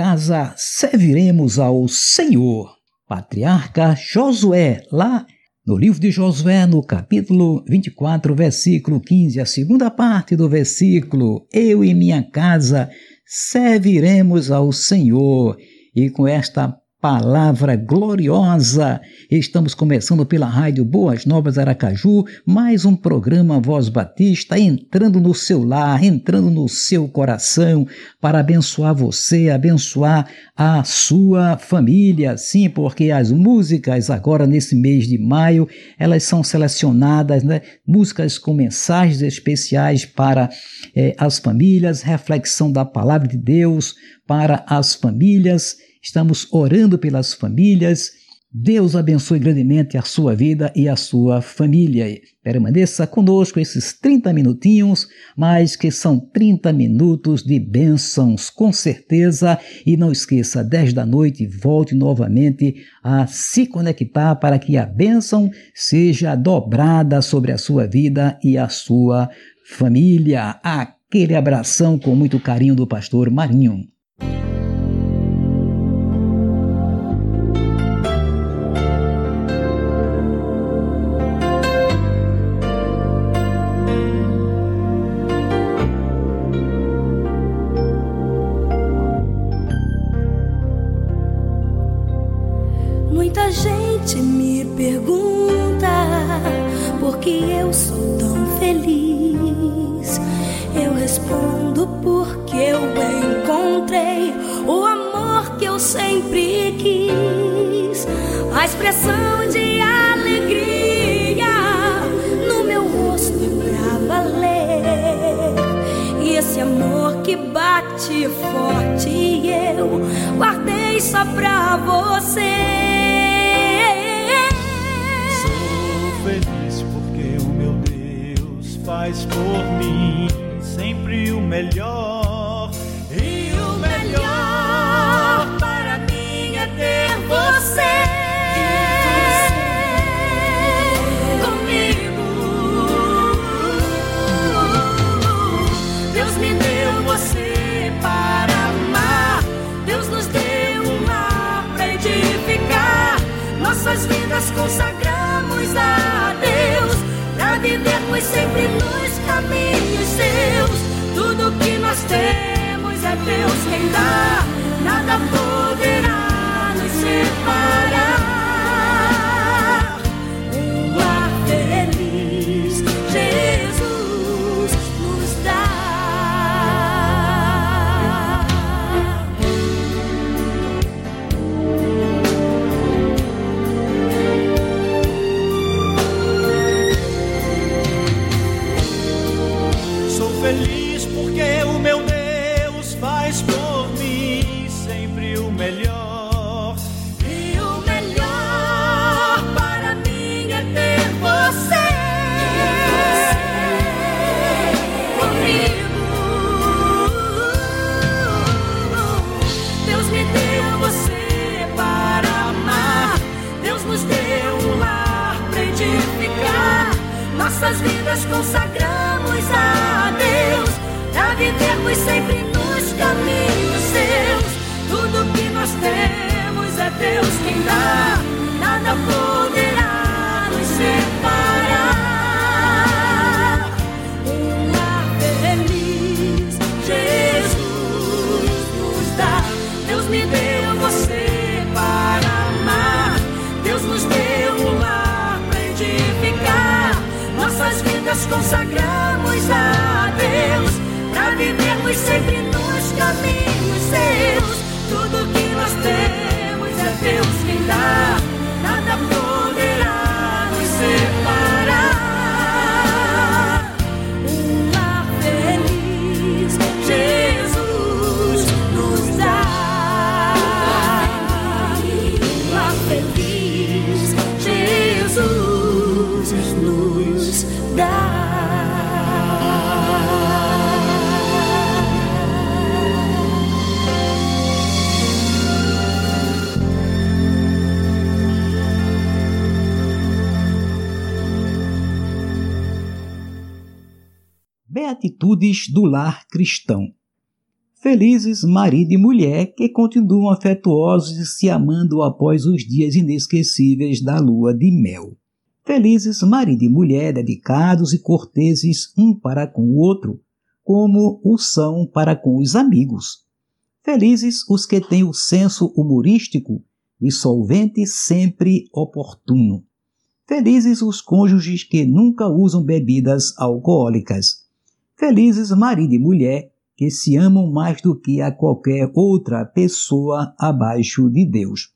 Casa serviremos ao Senhor. Patriarca Josué, lá no livro de Josué, no capítulo 24, versículo 15, a segunda parte do versículo: Eu e minha casa serviremos ao Senhor. E com esta palavra gloriosa. Estamos começando pela Rádio Boas Novas Aracaju, mais um programa Voz Batista entrando no seu lar, entrando no seu coração para abençoar você, abençoar a sua família. Sim, porque as músicas agora nesse mês de maio, elas são selecionadas, né? Músicas com mensagens especiais para eh, as famílias, reflexão da palavra de Deus para as famílias Estamos orando pelas famílias. Deus abençoe grandemente a sua vida e a sua família. Permaneça conosco esses 30 minutinhos, mas que são 30 minutos de bênçãos, com certeza. E não esqueça, 10 da noite, volte novamente a se conectar para que a bênção seja dobrada sobre a sua vida e a sua família. Aquele abração com muito carinho do pastor Marinho. por mim sempre o melhor. E o melhor para mim é ter você. comigo. Deus me deu você para amar. Deus nos deu um lar edificar nossas vidas com saúde. Nada poderá nos separar. nos consagramos a Deus, para vivermos sempre nos caminhos seus. Tudo que nós temos é Deus quem dá. Beatitudes do lar cristão. Felizes marido e mulher que continuam afetuosos e se amando após os dias inesquecíveis da lua de mel. Felizes marido e mulher dedicados e corteses um para com o outro, como o são para com os amigos. Felizes os que têm o senso humorístico e solvente sempre oportuno. Felizes os cônjuges que nunca usam bebidas alcoólicas. Felizes marido e mulher que se amam mais do que a qualquer outra pessoa abaixo de Deus.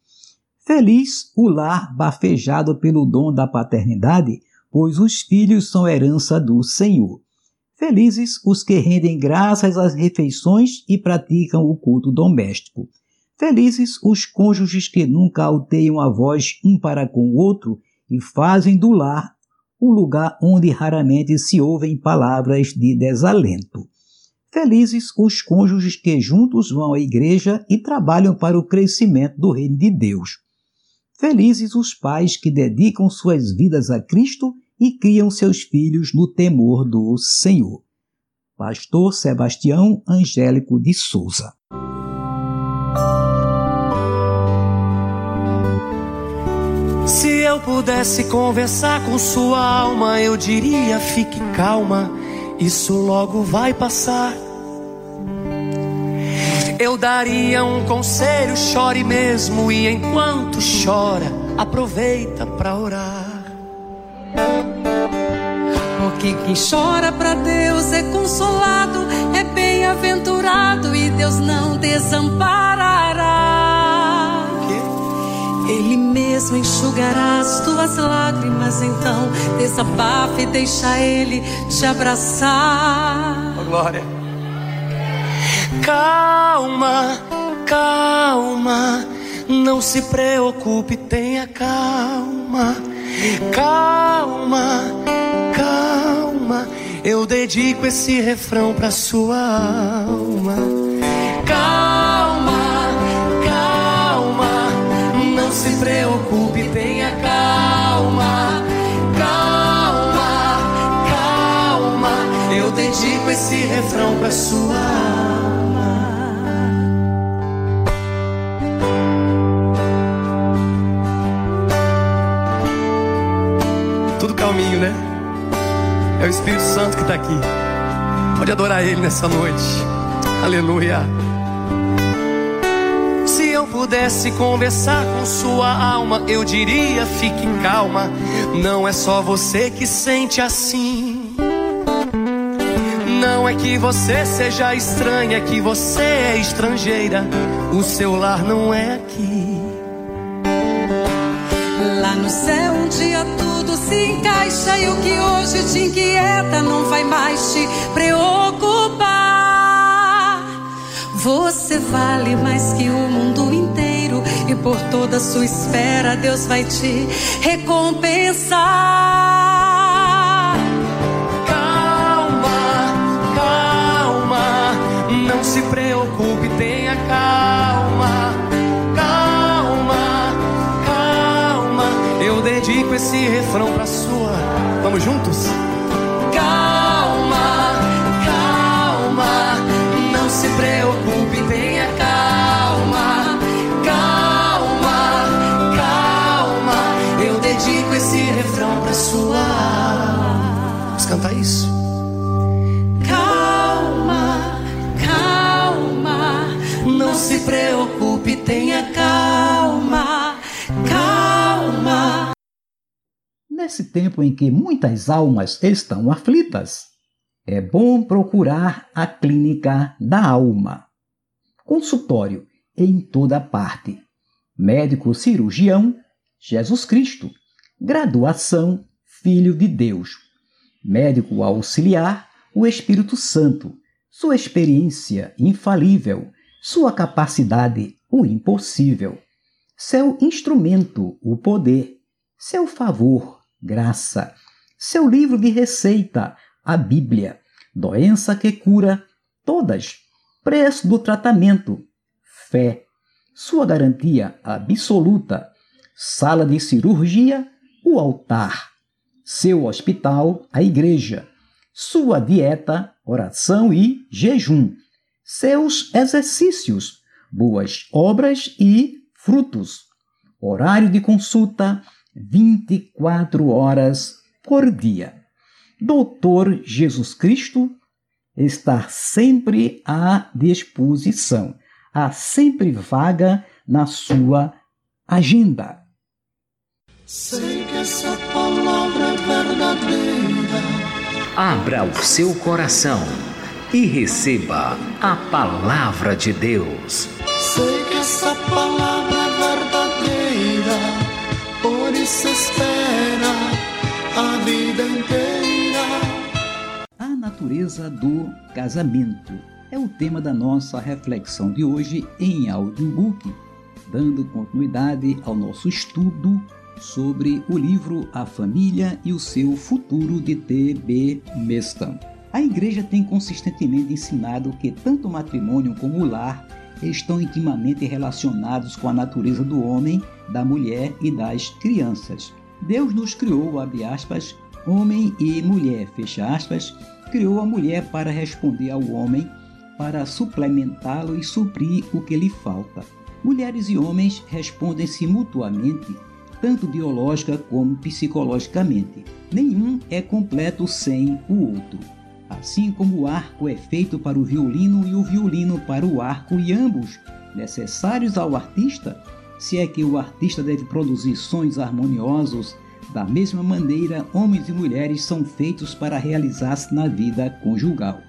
Feliz o lar bafejado pelo dom da paternidade, pois os filhos são herança do Senhor. Felizes os que rendem graças às refeições e praticam o culto doméstico. Felizes os cônjuges que nunca alteiam a voz um para com o outro e fazem do lar um lugar onde raramente se ouvem palavras de desalento. Felizes os cônjuges que juntos vão à igreja e trabalham para o crescimento do reino de Deus. Felizes os pais que dedicam suas vidas a Cristo e criam seus filhos no temor do Senhor. Pastor Sebastião Angélico de Souza. Se eu pudesse conversar com sua alma, eu diria: fique calma, isso logo vai passar. Eu daria um conselho, chore mesmo, e enquanto chora, aproveita para orar. Porque quem chora para Deus é consolado, é bem-aventurado e Deus não desamparará. Ele mesmo enxugará as tuas lágrimas, então desabafa e deixa Ele te abraçar. Oh, glória. Calma, calma, não se preocupe, tenha calma. Calma, calma, eu dedico esse refrão pra sua alma. Esse refrão pra sua alma. Tudo calminho, né? É o Espírito Santo que está aqui. Pode adorar Ele nessa noite. Aleluia. Se eu pudesse conversar com sua alma, eu diria: fique calma. Não é só você que sente assim. É que você seja estranha, é que você é estrangeira. O seu lar não é aqui. Lá no céu um dia tudo se encaixa e o que hoje te inquieta não vai mais te preocupar. Você vale mais que o mundo inteiro e por toda a sua espera Deus vai te recompensar. Se preocupe, tenha calma. Calma, calma, eu dedico esse refrão pra sua. Vamos juntos? Nesse tempo em que muitas almas estão aflitas, é bom procurar a clínica da alma. Consultório em toda parte. Médico cirurgião, Jesus Cristo. Graduação, Filho de Deus. Médico auxiliar, o Espírito Santo. Sua experiência infalível, sua capacidade, o impossível. Seu instrumento, o poder. Seu favor, graça. Seu livro de receita, a Bíblia. Doença que cura, todas. Preço do tratamento, fé. Sua garantia absoluta. Sala de cirurgia, o altar. Seu hospital, a igreja. sua dieta, oração e jejum, seus exercícios, boas obras e frutos, horário de consulta 24 horas por dia. Doutor Jesus Cristo estar sempre à disposição, há sempre vaga na sua agenda. Sei que essa palavra é verdadeira Abra o seu coração e receba a palavra de Deus. Sei que essa palavra A natureza do casamento é o tema da nossa reflexão de hoje em audiobook, dando continuidade ao nosso estudo sobre o livro A Família e o seu Futuro de T.B. Meston. A igreja tem consistentemente ensinado que tanto o matrimônio como o lar estão intimamente relacionados com a natureza do homem, da mulher e das crianças. Deus nos criou, abre aspas, homem e mulher, fecha aspas, criou a mulher para responder ao homem, para suplementá-lo e suprir o que lhe falta. Mulheres e homens respondem-se mutuamente tanto biológica como psicologicamente. Nenhum é completo sem o outro. Assim como o arco é feito para o violino e o violino para o arco, e ambos necessários ao artista, se é que o artista deve produzir sons harmoniosos, da mesma maneira, homens e mulheres são feitos para realizar-se na vida conjugal.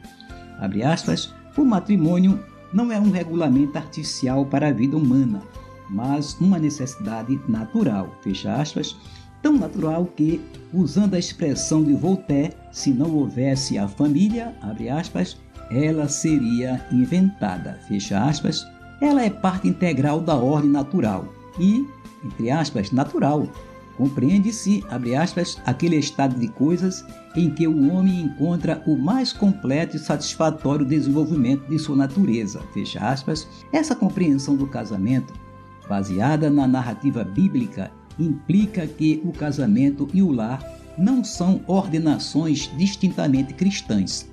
Aspas, o matrimônio não é um regulamento artificial para a vida humana, mas uma necessidade natural, fecha aspas, tão natural que, usando a expressão de Voltaire, se não houvesse a família, abre aspas, ela seria inventada, fecha aspas, ela é parte integral da ordem natural e, entre aspas, natural. Compreende-se, abre aspas, aquele estado de coisas em que o homem encontra o mais completo e satisfatório desenvolvimento de sua natureza, fecha aspas. Essa compreensão do casamento baseada na narrativa bíblica, implica que o casamento e o lar não são ordenações distintamente cristãs.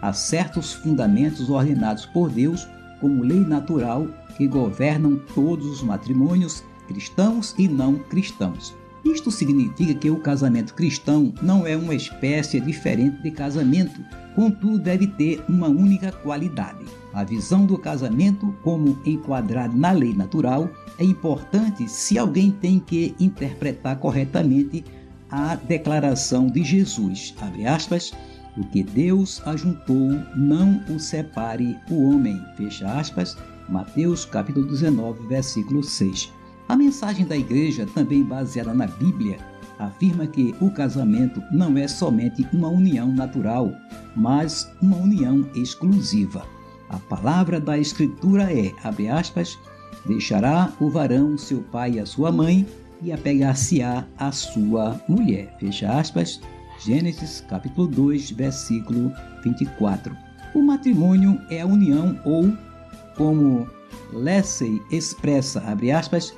Há certos fundamentos ordenados por Deus como lei natural que governam todos os matrimônios cristãos e não cristãos. Isto significa que o casamento cristão não é uma espécie diferente de casamento, contudo, deve ter uma única qualidade. A visão do casamento, como enquadrado na lei natural, é importante se alguém tem que interpretar corretamente a declaração de Jesus, abre aspas, o que Deus ajuntou, não o separe o homem, fecha aspas, Mateus capítulo 19, versículo 6. A mensagem da igreja, também baseada na Bíblia, afirma que o casamento não é somente uma união natural, mas uma união exclusiva. A palavra da Escritura é, abre aspas, deixará o varão seu pai e a sua mãe e apegar-se-á a sua mulher. Fecha aspas. Gênesis capítulo 2, versículo 24. O matrimônio é a união ou, como Lessey expressa, abre aspas,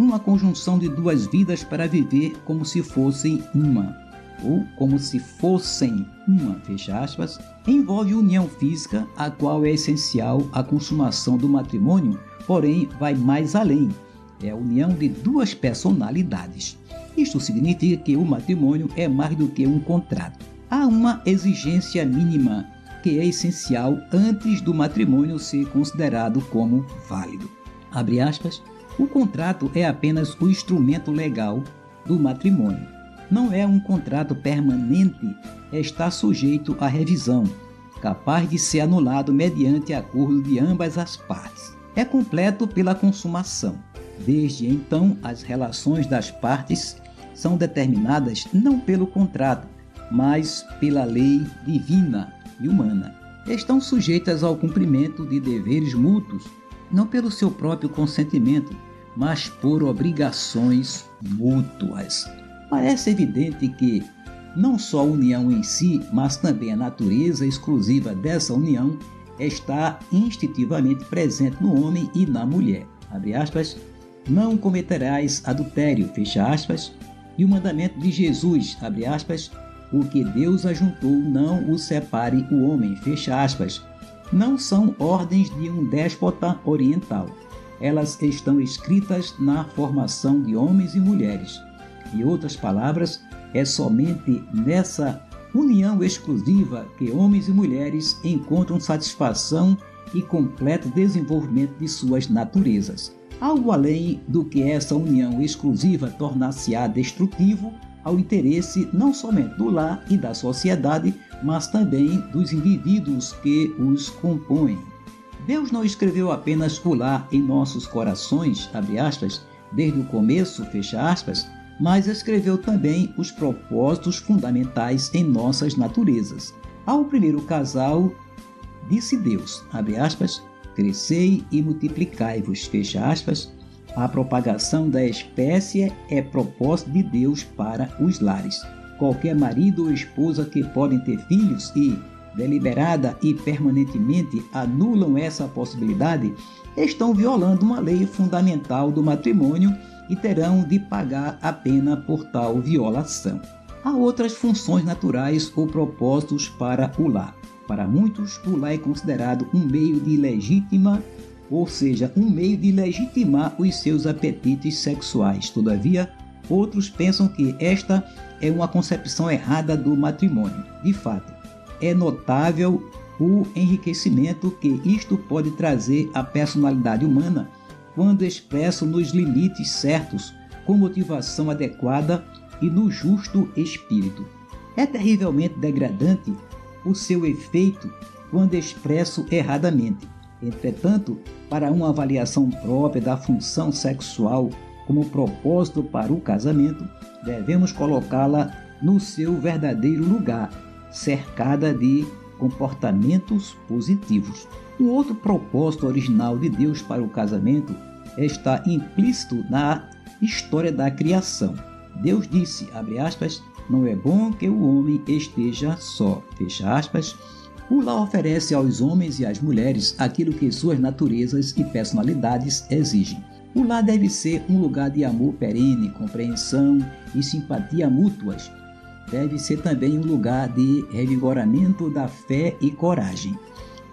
uma conjunção de duas vidas para viver como se fossem uma, ou como se fossem uma, fecha aspas, envolve união física, a qual é essencial à consumação do matrimônio, porém vai mais além. É a união de duas personalidades. Isto significa que o matrimônio é mais do que um contrato. Há uma exigência mínima que é essencial antes do matrimônio ser considerado como válido. Abre aspas, o contrato é apenas o instrumento legal do matrimônio. Não é um contrato permanente, está sujeito à revisão, capaz de ser anulado mediante acordo de ambas as partes. É completo pela consumação. Desde então, as relações das partes são determinadas não pelo contrato, mas pela lei divina e humana. Estão sujeitas ao cumprimento de deveres mútuos, não pelo seu próprio consentimento, mas por obrigações mútuas. Parece evidente que não só a união em si, mas também a natureza exclusiva dessa união está instintivamente presente no homem e na mulher. Aspas, não cometerás adultério, aspas, e o mandamento de Jesus, aspas, O que Deus ajuntou não o separe o homem. Não são ordens de um déspota oriental. Elas estão escritas na formação de homens e mulheres. Em outras palavras, é somente nessa união exclusiva que homens e mulheres encontram satisfação e completo desenvolvimento de suas naturezas. Algo além do que essa união exclusiva tornar-se-á destrutivo ao interesse não somente do lar e da sociedade, mas também dos indivíduos que os compõem. Deus não escreveu apenas o lar em nossos corações, aspas, desde o começo, aspas, mas escreveu também os propósitos fundamentais em nossas naturezas. Ao primeiro casal, disse Deus, aspas, crescei e multiplicai-vos, fecha aspas, a propagação da espécie é propósito de Deus para os lares. Qualquer marido ou esposa que podem ter filhos e, deliberada e permanentemente, anulam essa possibilidade, estão violando uma lei fundamental do matrimônio e terão de pagar a pena por tal violação. Há outras funções naturais ou propósitos para o lar. Para muitos, o lar é considerado um meio de legítima ou seja, um meio de legitimar os seus apetites sexuais. Todavia, outros pensam que esta é uma concepção errada do matrimônio. De fato, é notável o enriquecimento que isto pode trazer à personalidade humana quando expresso nos limites certos, com motivação adequada e no justo espírito. É terrivelmente degradante o seu efeito quando expresso erradamente. Entretanto, para uma avaliação própria da função sexual como propósito para o casamento, devemos colocá-la no seu verdadeiro lugar, cercada de comportamentos positivos. O outro propósito original de Deus para o casamento está implícito na história da criação. Deus disse, abre aspas, não é bom que o homem esteja só, fecha aspas, o lar oferece aos homens e às mulheres aquilo que suas naturezas e personalidades exigem. O lar deve ser um lugar de amor perene, compreensão e simpatia mútuas. Deve ser também um lugar de revigoramento da fé e coragem.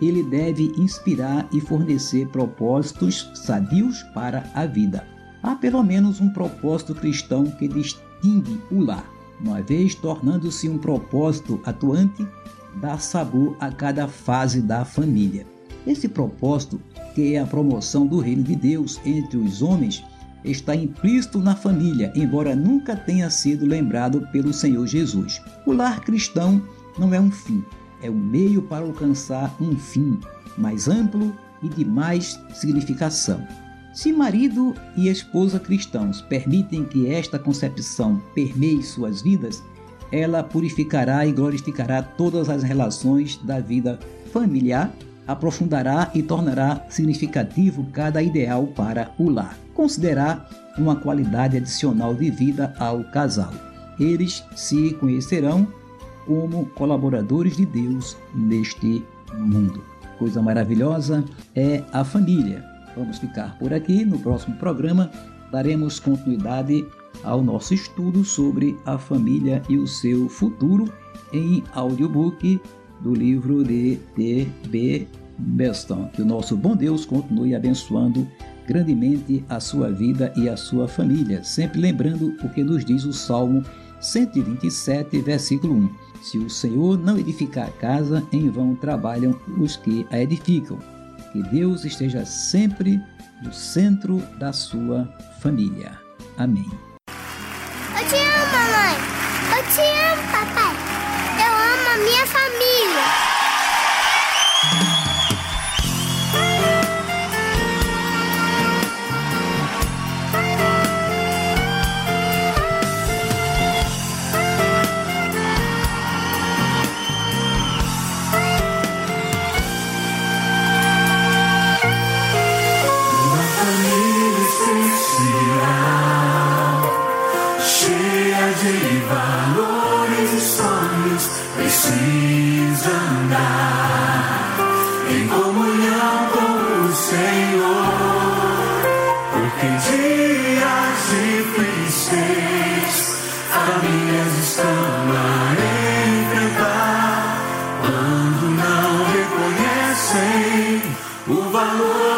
Ele deve inspirar e fornecer propósitos sadios para a vida. Há pelo menos um propósito cristão que distingue o lar, uma vez tornando-se um propósito atuante dar sabor a cada fase da família. Esse propósito, que é a promoção do reino de Deus entre os homens, está implícito na família, embora nunca tenha sido lembrado pelo Senhor Jesus. O lar cristão não é um fim, é um meio para alcançar um fim mais amplo e de mais significação. Se marido e esposa cristãos permitem que esta concepção permeie suas vidas, ela purificará e glorificará todas as relações da vida familiar, aprofundará e tornará significativo cada ideal para o lar. Considerar uma qualidade adicional de vida ao casal. Eles se conhecerão como colaboradores de Deus neste mundo. Coisa maravilhosa é a família. Vamos ficar por aqui. No próximo programa daremos continuidade ao nosso estudo sobre a família e o seu futuro em audiobook do livro de T.B. Beston. Que o nosso bom Deus continue abençoando grandemente a sua vida e a sua família, sempre lembrando o que nos diz o Salmo 127, versículo 1. Se o Senhor não edificar a casa, em vão trabalham os que a edificam. Que Deus esteja sempre no centro da sua família. Amém. Te amo, mamãe. Eu te amo, papai. Eu amo a minha família. o valor.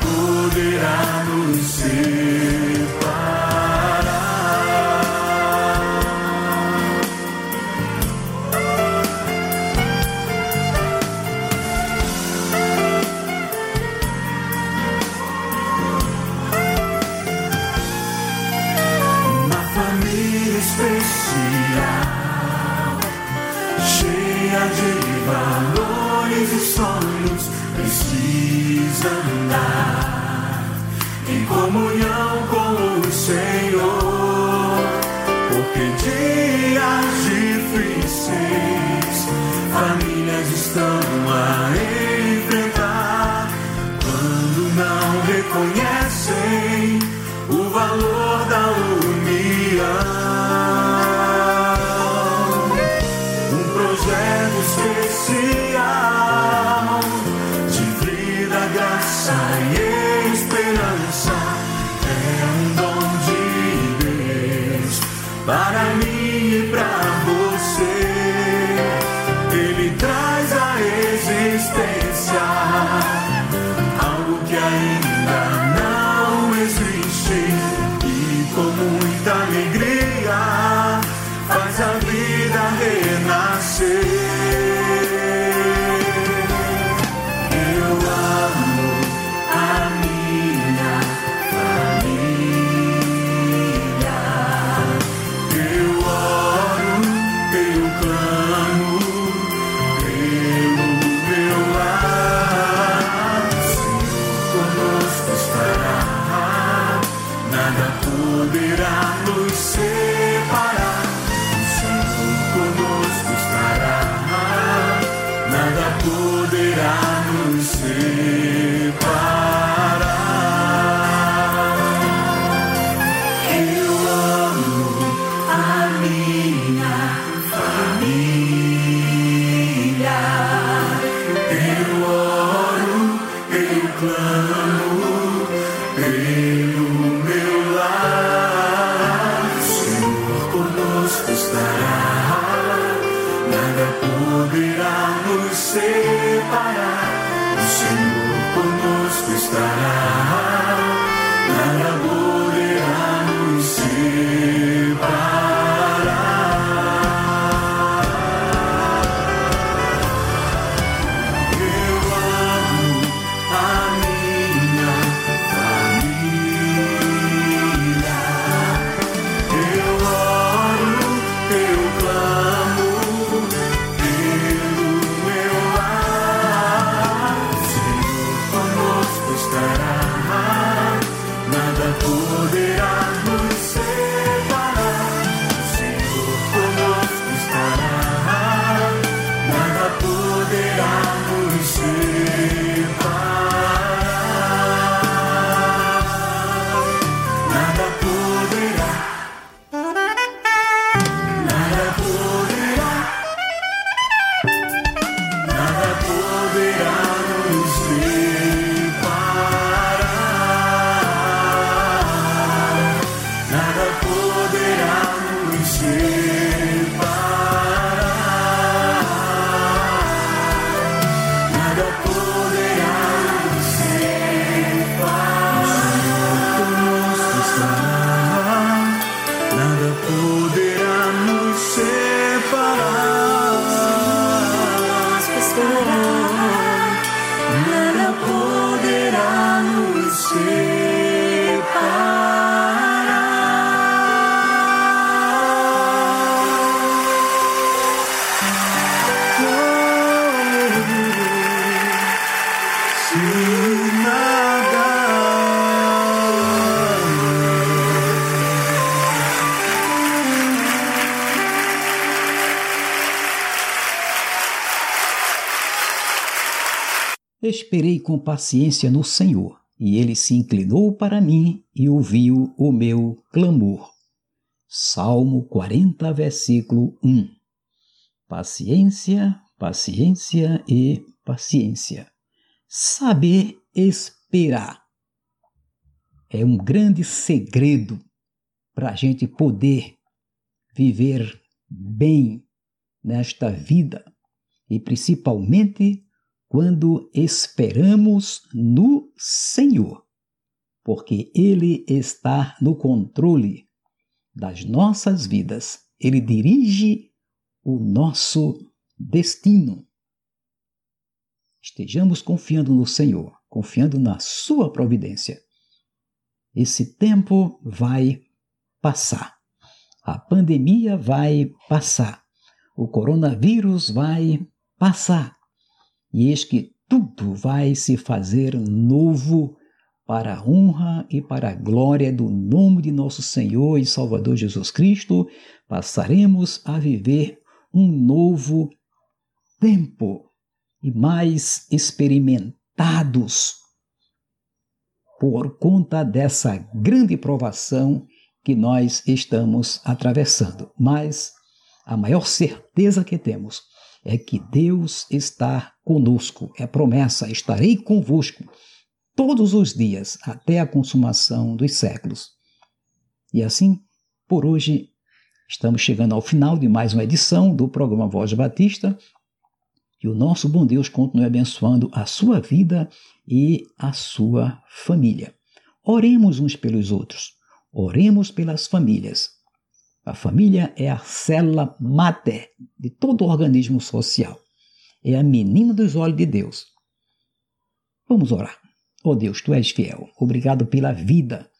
Poderá nos separar. Andar em comunhão com o Senhor. Porque dias difíceis, famílias estão a enfrentar quando não reconhecem o valor da união. Um projeto especial free. Com paciência no Senhor, e ele se inclinou para mim e ouviu o meu clamor. Salmo 40, versículo 1. Paciência, paciência e paciência. Saber esperar é um grande segredo para a gente poder viver bem nesta vida e principalmente quando esperamos no Senhor, porque Ele está no controle das nossas vidas, Ele dirige o nosso destino. Estejamos confiando no Senhor, confiando na Sua providência. Esse tempo vai passar. A pandemia vai passar. O coronavírus vai passar. E eis que tudo vai se fazer novo para a honra e para a glória do nome de nosso Senhor e Salvador Jesus Cristo, passaremos a viver um novo tempo e mais experimentados por conta dessa grande provação que nós estamos atravessando. Mas a maior certeza que temos é que Deus está conosco. É promessa: estarei convosco todos os dias até a consumação dos séculos. E assim, por hoje, estamos chegando ao final de mais uma edição do programa Voz Batista. Que o nosso bom Deus continue abençoando a sua vida e a sua família. Oremos uns pelos outros. Oremos pelas famílias. A família é a célula mater de todo organismo social. É a menina dos olhos de Deus. Vamos orar. Oh Deus, tu és fiel. Obrigado pela vida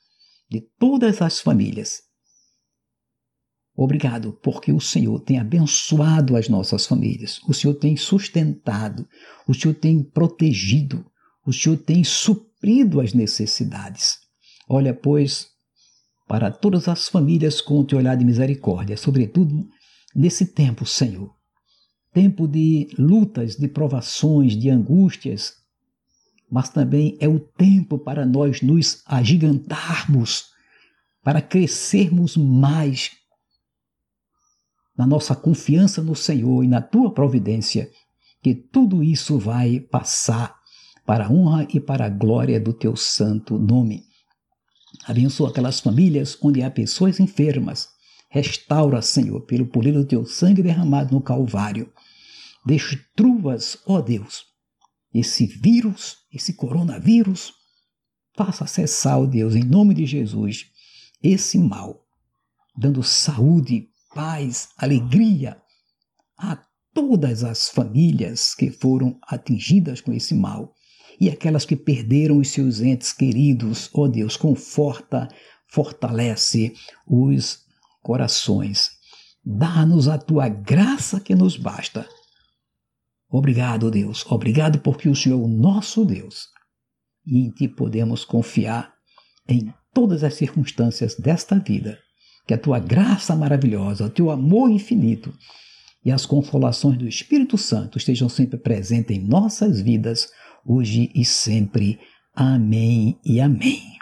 de todas as famílias. Obrigado porque o Senhor tem abençoado as nossas famílias. O Senhor tem sustentado, o Senhor tem protegido, o Senhor tem suprido as necessidades. Olha, pois, para todas as famílias com o teu olhar de misericórdia, sobretudo nesse tempo, Senhor. Tempo de lutas, de provações, de angústias, mas também é o tempo para nós nos agigantarmos, para crescermos mais na nossa confiança no Senhor e na tua providência, que tudo isso vai passar para a honra e para a glória do teu santo nome. Abençoa aquelas famílias onde há pessoas enfermas. Restaura, Senhor, pelo poder do teu sangue derramado no Calvário. Destruas, ó Deus, esse vírus, esse coronavírus. Faça cessar, ó Deus, em nome de Jesus, esse mal, dando saúde, paz, alegria a todas as famílias que foram atingidas com esse mal e aquelas que perderam os seus entes queridos, ó oh Deus, conforta, fortalece os corações. Dá-nos a tua graça que nos basta. Obrigado, Deus. Obrigado porque o Senhor é o nosso Deus. E em ti podemos confiar em todas as circunstâncias desta vida. Que a tua graça maravilhosa, o teu amor infinito e as consolações do Espírito Santo estejam sempre presentes em nossas vidas hoje e sempre. Amém e amém.